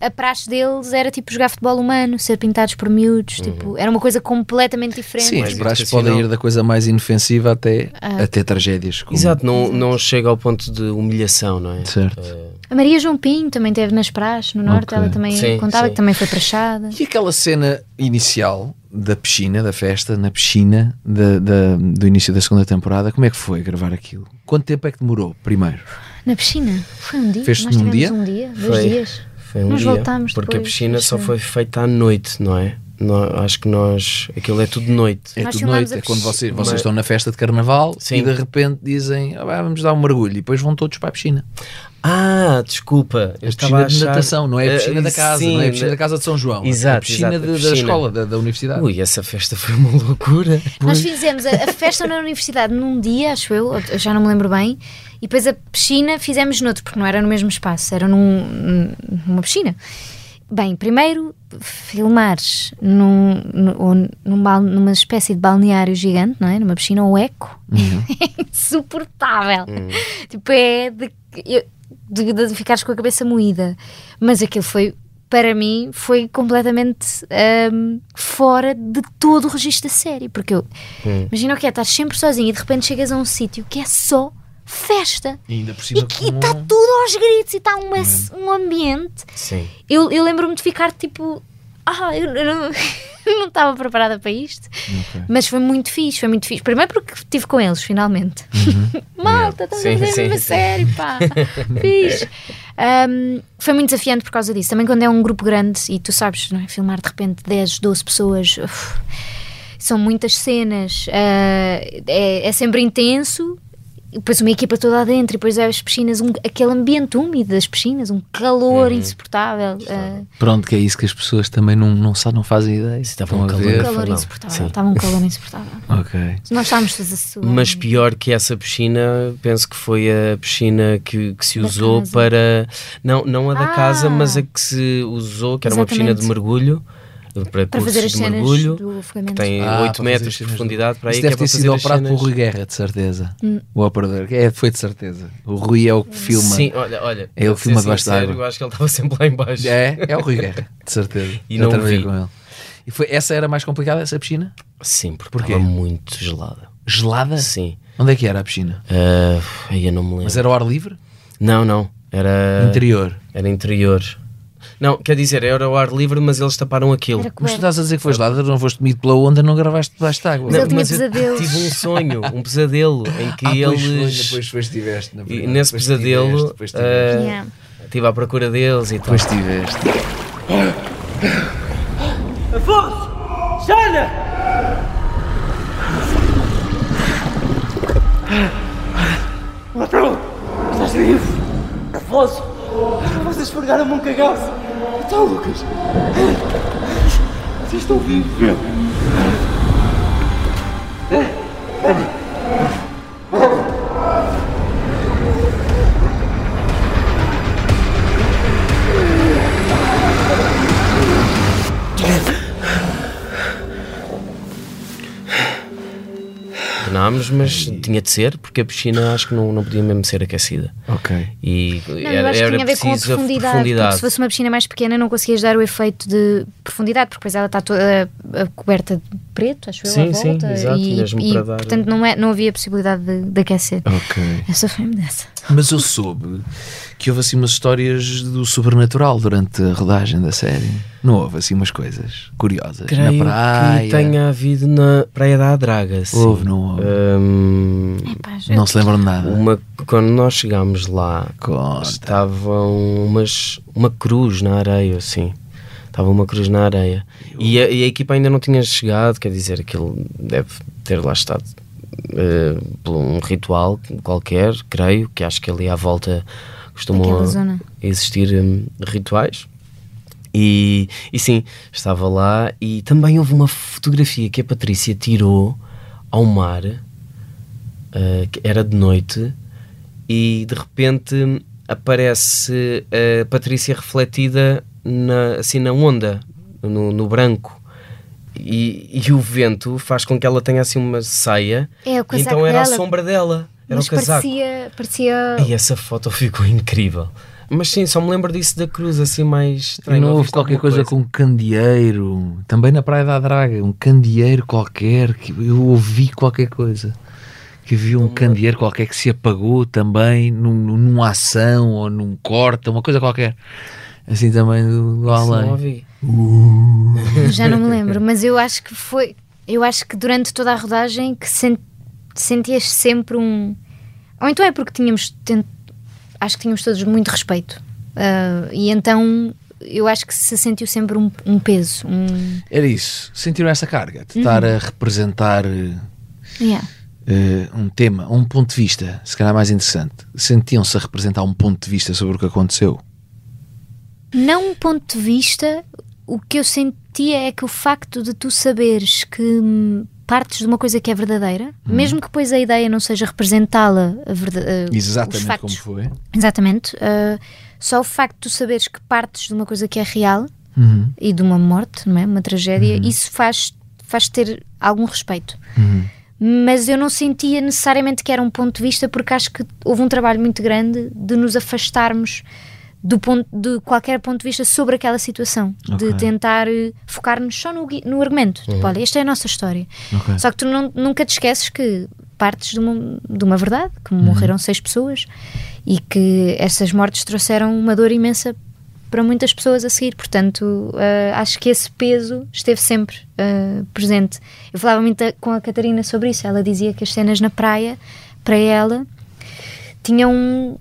S7: A praxe deles era tipo jogar futebol humano, ser pintados por miúdos, tipo, era uma coisa completamente diferente.
S5: Sim, braços
S9: educacional.
S5: podem ir da coisa mais inofensiva até,
S7: Ah.
S5: até tragédias. como-
S9: Exato, não, não chega ao ponto de humilhação, não é?
S5: Certo.
S7: A Maria João Pinho também teve nas praxes, no norte,
S5: Ok.
S7: ela também
S9: Sim,
S7: contava
S9: sim.
S7: que também foi prachada.
S5: E aquela cena inicial da piscina, da festa, na piscina da- da- do início da segunda temporada, como é que foi gravar aquilo? Quanto tempo é que demorou primeiro?
S7: Na piscina? Foi um dia?
S5: Fez-te num dia?
S7: um dia, dois
S9: Foi.
S7: dias.
S9: Foi um
S7: Nós
S9: dia,
S7: voltámos
S9: porque
S7: depois,
S9: a piscina só foi feita à noite, não é? Acho que nós. Aquilo é tudo de noite.
S5: É
S7: Nós
S5: tudo noite, é quando vocês, vocês estão na festa de carnaval
S9: Sim.
S5: e de repente dizem "Ah, vamos dar um mergulho e depois vão todos para a piscina.
S9: Ah, desculpa. Eu
S5: A
S9: estava a
S5: piscina de
S9: achar-
S5: natação, não é a piscina
S9: Eh,
S5: da casa,
S9: sim,
S5: não é a piscina da casa de São João, é a
S9: Exato,
S5: piscina
S9: exato,
S5: de-
S9: a
S5: da
S9: piscina.
S5: escola, da, da universidade.
S9: Ui, essa festa foi uma loucura.
S7: Nós fizemos a, a festa na universidade num dia, acho eu, eu já não me lembro bem, e depois a piscina fizemos noutro, porque não era no mesmo espaço, era num- numa piscina. Bem, primeiro filmares num, num, ou num bal- numa espécie de balneário gigante, não é? Numa piscina ou eco, é insuportável. Tipo, é de, eu- de, de ficares com a cabeça moída. Mas aquilo foi, para mim, foi completamente hum, fora de todo o registro da série. Porque eu, imagina o que é, estás sempre sozinho e de repente chegas a um sítio que é só festa.
S5: E ainda por
S7: E
S5: cima com-
S7: está tudo aos gritos e está uma- um ambiente.
S9: Sim.
S7: Eu, eu lembro-me de ficar tipo. Ah, eu, eu não não estava preparada para isto. Mas foi muito fixe, foi muito fixe. Primeiro porque estive com eles, finalmente. Malta, estamos
S9: Sim,
S7: a fazer série, pá. fixe. Um, foi muito desafiante por causa disso. Também quando é um grupo grande e tu sabes, não é? filmar de repente 10, 12 pessoas. uf, são muitas cenas. ah, é, é sempre intenso. E depois uma equipa toda lá dentro, e depois as piscinas, um- aquele ambiente úmido das piscinas, um calor insuportável. ah,
S5: Pronto, que é isso que as pessoas também não, não, sabem, não fazem ideia.
S9: Estava um
S5: a
S9: calor.
S5: ver.
S7: um calor
S9: não.
S7: insuportável. Estava um calor insuportável.
S5: Ok.
S7: Nós estávamos todos a suar.
S9: Mas pior que essa piscina, penso que foi a piscina que, que se
S7: Da
S9: usou
S7: casa.
S9: para. Não, não a da
S7: Ah.
S9: casa, mas a que se usou, que era uma piscina de
S7: Exatamente.
S9: mergulho. Para,
S7: para fazer as
S9: de
S7: cenas
S9: mergulho.
S7: do
S9: Que
S7: afogamento.
S9: tem
S5: Ah,
S9: 8
S5: para
S9: metros de profundidade para aí.
S5: Isso
S9: que é
S5: deve
S9: para
S5: ter sido operado pelo
S9: cenas-
S5: Rui Guerra, de certeza.
S7: Hum.
S5: O operador. É, foi de certeza. O Rui é o que filma.
S9: Sim, olha, olha.
S5: É
S9: para
S5: que filma debaixo
S9: sincero,
S5: d'água.
S9: Eu acho que ele estava sempre lá em baixo.
S5: É, é o Rui Guerra, de certeza.
S9: E não
S5: trabalhei
S9: vi.
S5: com ele. E foi, essa era mais complicada, essa piscina?
S9: Sim, porque
S5: Porquê?
S9: estava muito gelada.
S5: Gelada?
S9: Sim.
S5: Onde é que era a piscina?
S9: Ah, aí eu não me lembro.
S5: Mas era ao ar livre?
S9: Não, não. Era.
S5: Interior.
S9: Era interior. Não, quer dizer, era ao ar livre, mas eles taparam aquilo.
S7: Era
S5: Mas tu estás a dizer que foi gelada, não foste comido pela onda, não gravaste debaixo de água.
S7: Mas ele tinha
S9: eu tive um sonho, um pesadelo, em que
S5: Ah, pois foi,
S9: eles.
S5: depois, depois tiveste. na
S9: E
S5: verdade.
S9: nesse
S5: Depois
S9: pesadelo,
S5: depois tiveste.
S9: ah,
S7: Yeah.
S9: estive à procura deles e tal.
S5: Depois tiveste.
S8: Afonso! Jana! Ladrão! Estás vivo? Afonso! Vocês esfregaram-me um cagaço! Então, Lucas! Vocês estão vivos,
S9: Tornámos, mas tinha de ser, porque a piscina acho que não, não podia mesmo ser aquecida.
S5: Ok.
S9: E
S7: Não,
S9: era,
S7: eu acho que
S9: era
S7: tinha a ver com a
S9: preciso
S7: profundidade, Porque se fosse uma piscina mais pequena não conseguias dar o efeito de profundidade, porque depois ela está toda ah, coberta de preto, acho eu,
S9: Sim,
S7: à
S9: sim,
S7: volta.
S9: exato,
S7: e,
S9: mesmo
S7: e,
S9: para dar-
S7: portanto não, é, não havia possibilidade de, de aquecer.
S5: Ok.
S7: Essa foi-me dessa.
S5: Mas eu soube que houve assim umas histórias do sobrenatural durante a rodagem da série. Não houve assim umas coisas curiosas
S9: Creio
S5: na praia.
S9: que tenha havido na Praia da Adraga. Sim.
S5: Houve, não houve?
S9: Hum,
S7: Epá,
S5: Não se lembram de nada.
S9: uma, quando nós chegámos lá,
S5: Conta.
S9: estavam umas, uma cruz na areia, assim. Estava uma cruz na areia. E a, e a equipa ainda não tinha chegado, quer dizer, aquilo deve ter lá estado eh, por um ritual qualquer, creio, que acho que ali à volta costumam existir hum, rituais. E, e sim, estava lá e também houve uma fotografia que a Patrícia tirou ao mar, eh, que era de noite, e de repente aparece a Patrícia refletida na, assim na onda, no, no branco. E, e o vento faz com que ela tenha assim uma saia,
S7: É, o
S9: e
S7: casaco
S9: então era a
S7: dela.
S9: sombra dela, era
S7: Mas
S9: o casaco.
S7: parecia, parecia
S9: E essa foto ficou incrível. Mas sim, só me lembro disso da cruz, assim mais
S5: E não houve qualquer
S9: alguma
S5: coisa, com um candeeiro, também na Praia da Draga, um candeeiro qualquer, que eu ouvi qualquer coisa. Que havia um candeeiro qualquer que se apagou também num, numa ação ou num corte, uma coisa qualquer. Assim também do, do
S9: Isso não
S5: além.
S9: ouvi.
S7: Já não me lembro, mas eu acho que foi. Eu acho que durante toda a rodagem que sen- sentias sempre um. Ou então é porque tínhamos. ten- Acho que tínhamos todos muito respeito. Ah, e então eu acho que se sentiu sempre um, um peso. Um...
S5: Era isso. Sentiram essa carga de estar a representar
S7: Yeah.
S5: eh, um tema, um ponto de vista, se calhar mais interessante. Sentiam-se a representar um ponto de vista sobre o que aconteceu.
S7: Não um ponto de vista, o que eu sentia é que o facto de tu saberes que hum, partes de uma coisa que é verdadeira, mesmo que depois a ideia não seja representá-la, os
S5: Exatamente
S7: factos,
S5: como foi.
S7: Exatamente. ah, só o facto de tu saberes que partes de uma coisa que é real
S5: Uhum.
S7: e de uma morte, não é? Uma tragédia, isso faz, faz ter algum respeito.
S5: Uhum.
S7: Mas eu não sentia necessariamente que era um ponto de vista, porque acho que houve um trabalho muito grande de nos afastarmos do ponto, de qualquer ponto de vista sobre aquela situação,
S5: Ok.
S7: de tentar eh, focar-nos só no, no argumento. Tipo, olha, esta é a nossa história.
S5: Ok.
S7: Só que tu não- nunca te esqueces que partes de uma, de uma verdade, que morreram seis pessoas e que essas mortes trouxeram uma dor imensa para muitas pessoas a seguir. Portanto, eh, acho que esse peso esteve sempre eh, presente. Eu falava muito a- com a Catarina sobre isso. Ela dizia que as cenas na praia, para ela, tinham,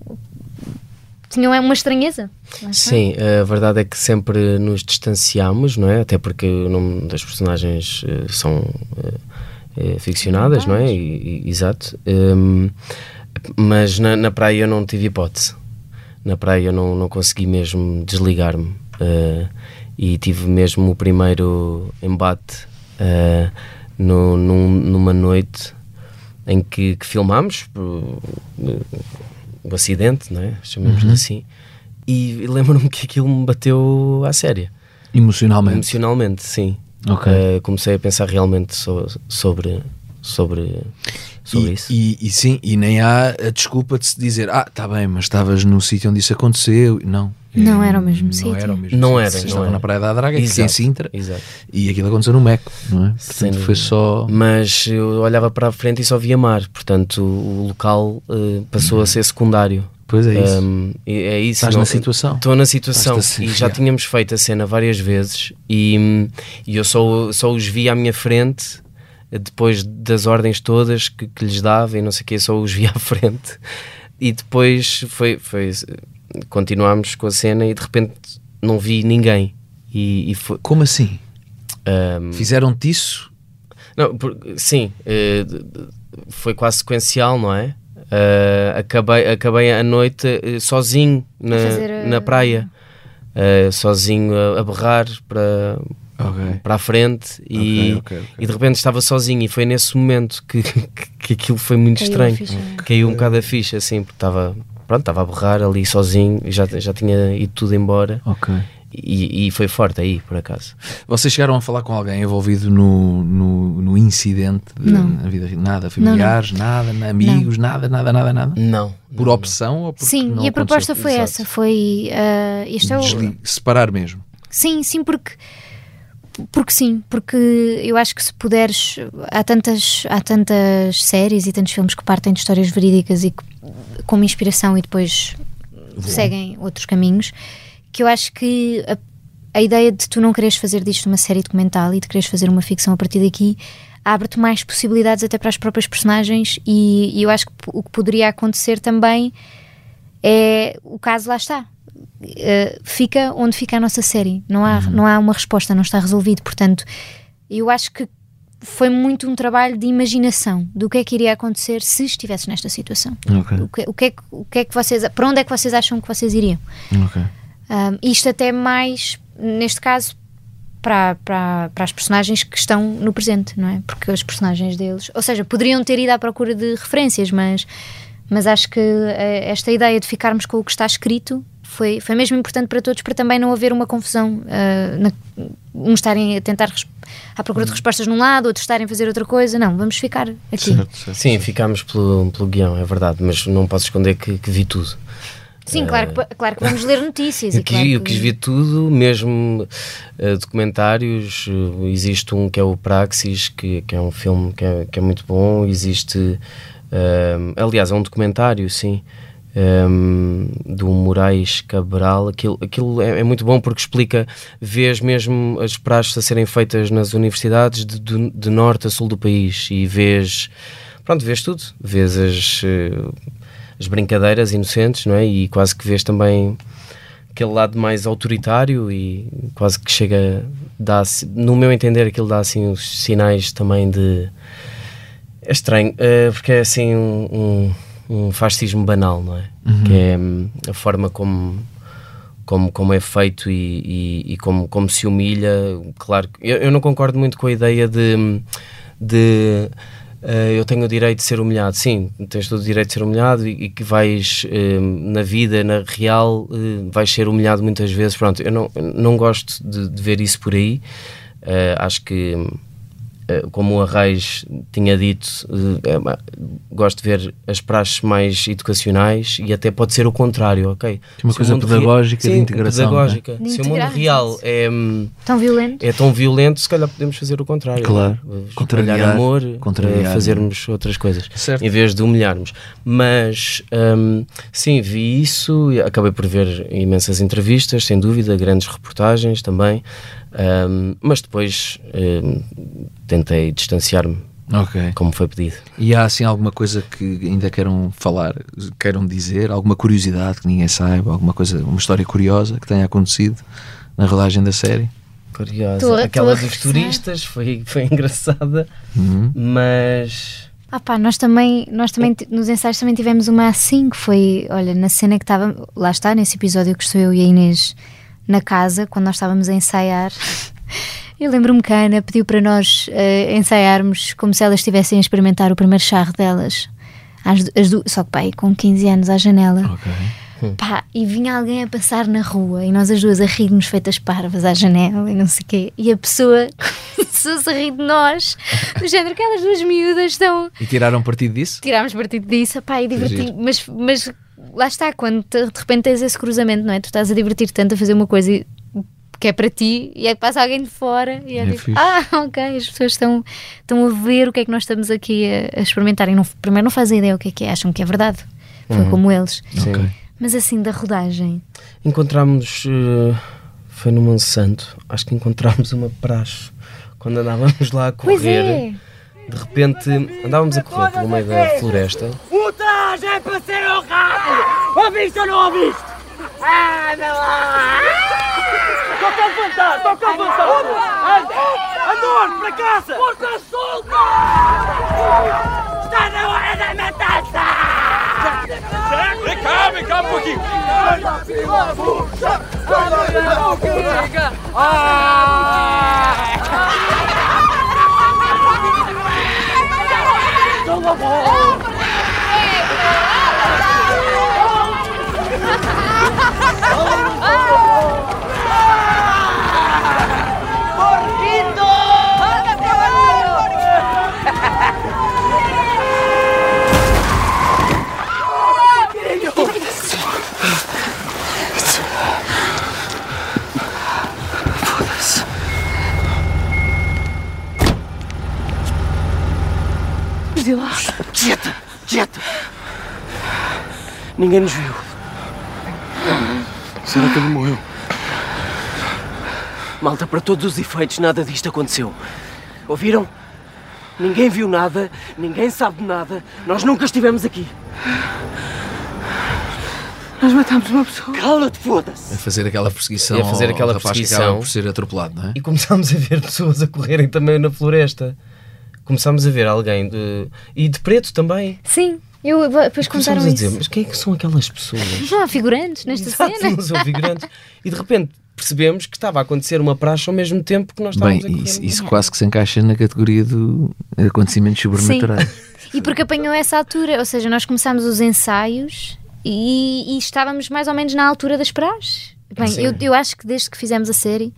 S7: tinham uma estranheza.
S9: Sim, a verdade é que sempre nos distanciamos, não é? Até porque o nome das personagens eh, são eh, eh, ficcionadas, não é? E- e- exato. Hum, mas na, na praia eu não tive hipótese. Na praia eu não, não consegui mesmo desligar-me. eh, e tive mesmo o primeiro embate no- num- numa noite em que, que filmámos o acidente, não é? Chamemos-lhe
S5: Uhum.
S9: assim. E lembro-me que aquilo me bateu à séria.
S5: Emocionalmente.
S9: Emocionalmente, sim.
S5: Ok.
S9: Eh, comecei a pensar realmente so- sobre, sobre, sobre
S5: e,
S9: isso.
S5: E, e sim, e nem há a desculpa de se dizer, ah, está bem, mas estavas no sítio onde isso aconteceu. Não.
S7: Não era o mesmo
S5: não
S7: sítio.
S5: Era o mesmo
S9: Não
S5: sítio.
S9: era, não era.
S5: na Praia da Draga, que é em
S9: Exato,
S5: Sintra,
S9: exato.
S5: e aquilo aconteceu no Meco, não é? Portanto, foi
S9: dúvida.
S5: só.
S9: Mas eu olhava para a frente e só via mar, portanto o local eh, passou a ser secundário.
S5: Pois é isso.
S9: Um, é isso.
S5: Estás na situação.
S9: Estou na situação. E já tínhamos feito a cena várias vezes e, e eu só, só os vi à minha frente depois das ordens todas que, que lhes dava e não sei o que, só os vi à frente. E depois foi, foi continuámos com a cena e de repente não vi ninguém. E, e foi.
S5: Como assim?
S9: um,
S5: Fizeram-te isso?
S9: não, por- sim, eh, foi quase sequencial, não é? Eh, acabei, acabei a noite eh, sozinho na,
S7: eh,
S9: na praia, sozinho a, a berrar para,
S5: Ok.
S9: para a frente e,
S5: Ok, ok, ok.
S9: e de repente estava sozinho. E foi nesse momento que, que, que aquilo foi muito
S7: Caiu a
S9: estranho. Caiu um bocado a ficha, assim, porque estava, pronto, estava a berrar ali sozinho e já, já tinha ido tudo embora.
S5: Ok.
S9: E, e foi forte aí, por acaso.
S5: Vocês chegaram a falar com alguém envolvido no, no, no incidente de,
S7: Não.
S5: na vida? Nada, familiares, nada, na- amigos, nada, nada, nada, nada?
S9: Não.
S5: Por opção ou porque
S7: Sim,
S5: não
S7: e a
S5: aconteceu?
S7: proposta foi
S5: Exato.
S7: essa. Foi. ah, este é o,
S5: Separar mesmo.
S7: Sim, sim, porque porque sim, porque eu acho que se puderes há tantas há tantas séries e tantos filmes que partem de histórias verídicas e que, como inspiração e depois seguem outros caminhos que eu acho que a, a ideia de tu não quereres fazer disto uma série documental e de quereres fazer uma ficção a partir daqui abre-te mais possibilidades até para as próprias personagens e, e eu acho que o que poderia acontecer também é o caso lá está. Uh, fica onde fica a nossa série. Não há, não há uma resposta, não está resolvido. Portanto, eu acho que foi muito um trabalho de imaginação do que é que iria acontecer se estivesse nesta situação.
S5: Ok.
S7: O que, o que é, que- o que é que vocês, para onde é que vocês acham que vocês iriam?
S5: Ok.
S7: Um, isto até mais, neste caso, para, para, para as personagens que estão no presente, não é? Porque os personagens deles, ou seja, poderiam ter ido à procura de referências, mas, mas acho que eh, esta ideia de ficarmos com o que está escrito foi, foi mesmo importante para todos, para também não haver uma confusão, na, uns estarem a tentar à procura de respostas num lado, outros estarem a fazer outra coisa. Não, vamos ficar aqui.
S9: Sim, ficámos pelo, pelo guião, é verdade, mas não posso esconder que, que vi tudo.
S7: Sim, claro que, pa- claro que vamos ler notícias.
S9: Eu quis,
S7: claro
S9: eu
S7: que-
S9: quis ver tudo, mesmo eh, documentários. eh, existe um que é o Praxis, que, que é um filme que é, que é muito bom. Existe, eh, aliás, é um documentário, sim, eh, do Moraes Cabral. Aquilo, aquilo é, é muito bom porque explica, vês mesmo as praxes a serem feitas nas universidades de, de- de norte a sul do país e vês, pronto, vês tudo. Vês as. eh, as brincadeiras inocentes, não é? E quase que vês também aquele lado mais autoritário e quase que chega, dá, no meu entender, aquilo dá assim os sinais também de. É estranho, eh, porque é assim um, um, um fascismo banal, não é? Que é hum, a forma como. Como, como é feito e, e, e como, como se humilha, claro, eu, eu não concordo muito com a ideia de, de eh, eu tenho o direito de ser humilhado. Sim, tens todo o direito de ser humilhado e, e que vais eh, na vida, na real, eh, vais ser humilhado muitas vezes. Pronto, eu não, eu não gosto de, de ver isso por aí. Eh, acho que, como o Arraes tinha dito, eh, é, gosto de ver as praxes mais educacionais e até pode ser o contrário, ok?
S5: Uma
S9: Se
S5: coisa pedagógica de
S9: Sim,
S5: integração,
S9: Pedagógica.
S7: é? De
S9: Se o mundo real é. hum,
S7: Tão violento.
S9: é tão violento, se calhar podemos fazer o contrário.
S5: Claro.
S9: é? Espalhar
S5: Contrariar,
S9: amor,
S5: contrariar,
S9: eh, fazermos outras coisas,
S5: Certo.
S9: em vez de humilharmos. Mas, hum, sim, vi isso e acabei por ver imensas entrevistas, sem dúvida, grandes reportagens também, hum, mas depois hum, tentei distanciar-me,
S5: Ok.
S9: como foi pedido.
S5: E há assim alguma coisa que ainda queiram falar, queiram dizer, alguma curiosidade que ninguém saiba, alguma coisa, uma história curiosa que tenha acontecido na rodagem da série?
S9: Curiosa.
S7: Tô a-
S9: Aquela
S7: tô
S9: dos turistas foi, foi engraçada,
S5: Uhum.
S9: mas.
S7: Ah pá, nós também, nós também t- nos ensaios também tivemos uma assim que foi, olha, na cena que estava, lá está, nesse episódio que estou eu e a Inês na casa, quando nós estávamos a ensaiar. Eu lembro-me que a Ana pediu para nós eh, ensaiarmos como se elas estivessem a experimentar o primeiro charro delas. Du- as du- só que pá, aí com 15 anos à janela. Pá, e vinha alguém a passar na rua e nós as duas a rir-nos feitas parvas à janela e não sei o quê. E a pessoa começou-se a rir de nós, do género que aquelas duas miúdas estão.
S5: E tiraram partido disso?
S7: Tirámos partido disso, pá, e diverti
S5: giro.
S7: mas, mas lá está, quando te- de repente tens esse cruzamento, não é? Tu estás a divertir tanto a fazer uma coisa e- que é para ti e é que passa alguém de fora e é,
S5: É
S7: tipo,
S5: fixe.
S7: ah, ok, as pessoas estão, estão a ver o que é que nós estamos aqui a, a experimentar e não, primeiro não fazem ideia o que é que é, acham que é verdade. Foi como eles.
S9: Sim.
S5: Ok.
S7: Mas assim, da rodagem.
S9: Encontramos. eh, foi no Monsanto. Acho que encontramos uma praxe. Quando andávamos lá a correr.
S7: Pois é.
S9: De repente andávamos a correr pelo meio da floresta.
S8: O traje é para ser honrado! Ouviste ou não ouviste? Ah, não lá! Toca a levantar, toca a levantar! Andor, para casa! Força solta! Está na hora da matança! Vem cá, vem cá um pouquinho!
S6: Quieta, Ninguém nos viu.
S1: Será que ele morreu?
S6: Malta, para todos os efeitos, nada disto aconteceu. Ouviram? Ninguém viu nada, ninguém sabe de nada. Nós nunca estivemos aqui.
S4: Nós matámos uma pessoa.
S6: Cala-te, foda-se.
S5: A fazer aquela perseguição.
S9: A fazer aquela perseguição.
S5: por ser atropelado, não é?
S9: E começámos a ver pessoas a correrem também na floresta. Começámos a ver alguém de. E de preto também.
S7: Sim, eu depois contaram
S9: Começámos a dizer,
S7: isso.
S9: mas quem é que são aquelas pessoas?
S7: Não há figurantes nesta
S9: Exato,
S7: cena.
S9: não são figurantes. E de repente percebemos que estava a acontecer uma praxe ao mesmo tempo que nós
S5: Bem,
S9: estávamos a correr.
S5: isso, isso quase que se encaixa na categoria do acontecimentos sobrenaturais.
S7: E porque apanhou essa altura, ou seja, nós começámos os ensaios e, e estávamos mais ou menos na altura das praxes. Bem,
S9: Sim.
S7: eu, eu acho que desde que fizemos a série,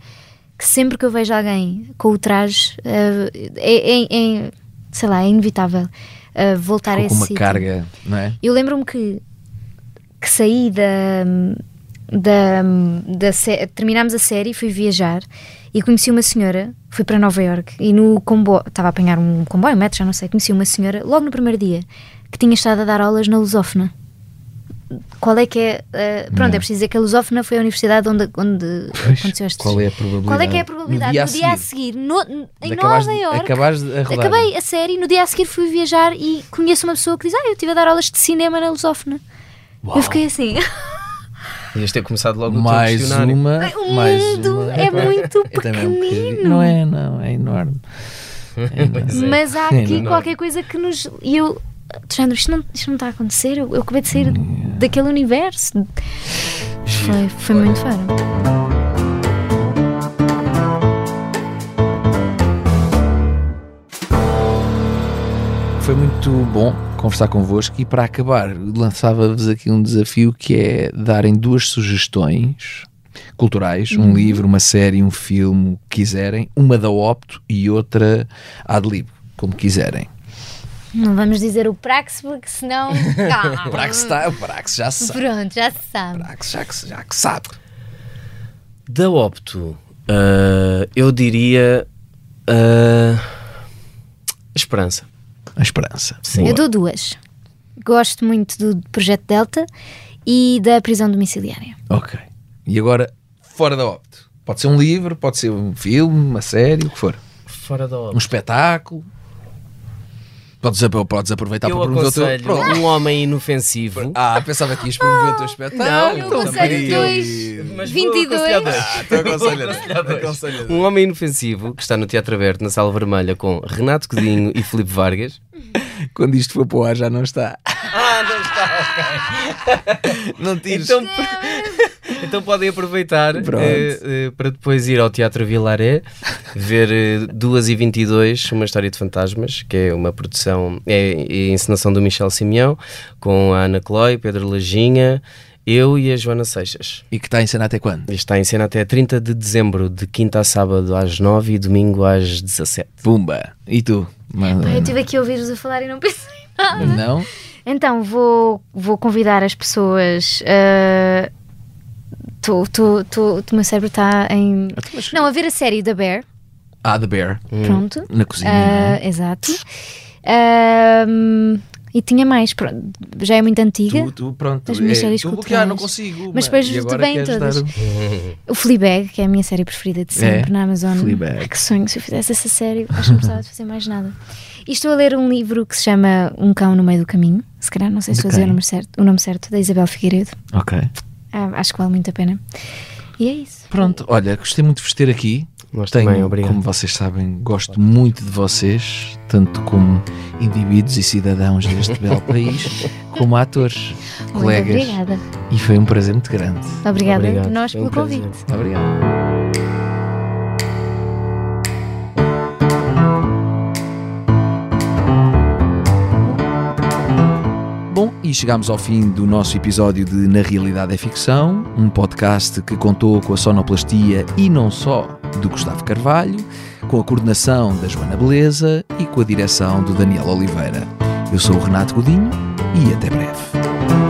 S7: que sempre que eu vejo alguém com o traje, eh, é, é- é- sei lá, é inevitável eh, voltar a
S5: com
S7: esse
S5: uma
S7: sítio.
S5: carga, não é?
S7: Eu lembro-me que, que saí da. da, da sé- terminámos a série, fui viajar e conheci uma senhora, fui para Nova York e no comboio, estava a apanhar um comboio, um metro, já não sei, conheci uma senhora logo no primeiro dia que tinha estado a dar aulas na Lusófona. Qual é que é. eh, pronto, é preciso dizer que a Lusófona foi a universidade onde, onde aconteceu este
S5: Qual é a probabilidade?
S7: Qual é que é a probabilidade?
S5: No
S7: No
S5: dia
S7: dia,
S5: a
S7: a seguir, no- em
S5: De
S7: Nova
S5: acabares de- a rodar.
S7: Acabei a série, no dia a seguir fui viajar e conheço uma pessoa que diz: Ah, eu estive a dar aulas de cinema na Lusófona. Eu fiquei assim.
S9: Ias ter começado logo o teu
S5: mais uma.
S7: O
S5: mais
S7: mundo
S5: uma.
S7: é muito
S5: um
S7: pequenino.
S5: Não é, não, é enorme.
S9: Pois é.
S7: Mas há aqui
S5: não.
S7: qualquer coisa que nos. E eu. Alexandre, isto não, isto não está a acontecer. Eu, eu acabei de sair daquele universo. Foi, foi muito faro.
S5: Foi muito bom conversar convosco e para acabar lançava-vos aqui um desafio que é darem duas sugestões culturais, um livro, uma série, um filme, o que quiserem, uma da Opto e outra ad lib, como quiserem.
S7: Não vamos dizer o Prax, porque senão. Calma.
S5: O Prax, está, o Prax já se sabe.
S7: Pronto, já se sabe.
S5: Prax já, que- já que sabe.
S9: Da Opto, ah, eu diria. ah, esperança.
S5: A esperança.
S9: Sim.
S7: Eu dou duas. Gosto muito do Projeto Delta e da prisão domiciliária.
S5: Ok. E agora, fora da Opto. Pode ser um livro, pode ser um filme, uma série, o que for.
S9: Fora da
S5: Um
S9: Opto.
S5: espetáculo. Podes, podes aproveitar
S9: Eu
S5: para promover o teu. Pronto.
S9: um homem inofensivo.
S5: Ah, pensava que ias promover o teu espetáculo.
S9: Não,
S5: Então,
S7: aconselho dois.
S9: Mas vou
S7: 22.
S9: aconselhar dois.
S5: Ah, então.
S9: Um homem inofensivo que está no Teatro Aberto, na Sala Vermelha, com Renato Godinho e Filipe Vargas.
S5: Quando isto for para o ar já não está.
S9: Ah, não está, ok.
S5: Não tires.
S9: Então, então podem aproveitar eh, eh, para depois ir ao Teatro Vilaré ver eh, 2 e 22 Uma História de Fantasmas, que é uma produção, é a encenação do Michel Simeão, com a Ana Cloy, Pedro Lajinha, eu e a Joana Seixas.
S5: E que está em cena até quando?
S9: Isto Está em cena até 30 de dezembro, de quinta a sábado às 9 e domingo às 17.
S5: Pumba. E tu? Manda-
S7: Eu estive aqui a ouvir-vos a falar e não pensei nada.
S5: Não?
S7: Então, vou, vou convidar as pessoas. ah, tô- tô- O meu cérebro está em. Não, a ver a série da Bear.
S5: Ah, The Bear.
S7: Pronto.
S5: Na cozinha.
S7: Ah, exato. Ahm, e tinha mais. pronto, já é muito antiga.
S5: Tu, tu, pronto.
S7: As minhas
S5: é,
S7: séries
S5: tu
S7: culturais.
S5: bloquear, não consigo.
S7: Mas depois de bem todas.
S5: dar-
S7: O Fleabag, que é a minha série preferida de sempre
S5: É?
S7: na Amazon.
S5: Fleabag.
S7: Que sonho, se eu fizesse essa série, acho que não precisava de fazer mais nada. E estou a ler um livro que se chama Um Cão no Meio do Caminho. Se calhar, não sei se estou a dizer o nome, certo, o nome certo, da Isabel Figueiredo.
S5: Ok.
S7: Ah, acho que vale muito a pena. E é isso.
S5: Pronto, olha, gostei muito de vos ter aqui.
S9: Nós
S5: Tenho,
S9: também, obrigado.
S5: como vocês sabem, gosto muito de vocês, tanto como indivíduos e cidadãos deste belo país, como atores,
S7: Muito
S5: colegas.
S7: obrigada.
S5: E foi um prazer muito grande.
S7: Obrigada
S9: Obrigado,
S7: a nós
S9: um
S7: pelo
S9: prazer.
S7: convite.
S5: Obrigado. E chegamos ao fim do nosso episódio de Na Realidade é Ficção, um podcast que contou com a sonoplastia e não só do Gustavo Carvalho, com a coordenação da Joana Beleza e com a direção do Daniel Oliveira. Eu sou o Renato Godinho e até breve.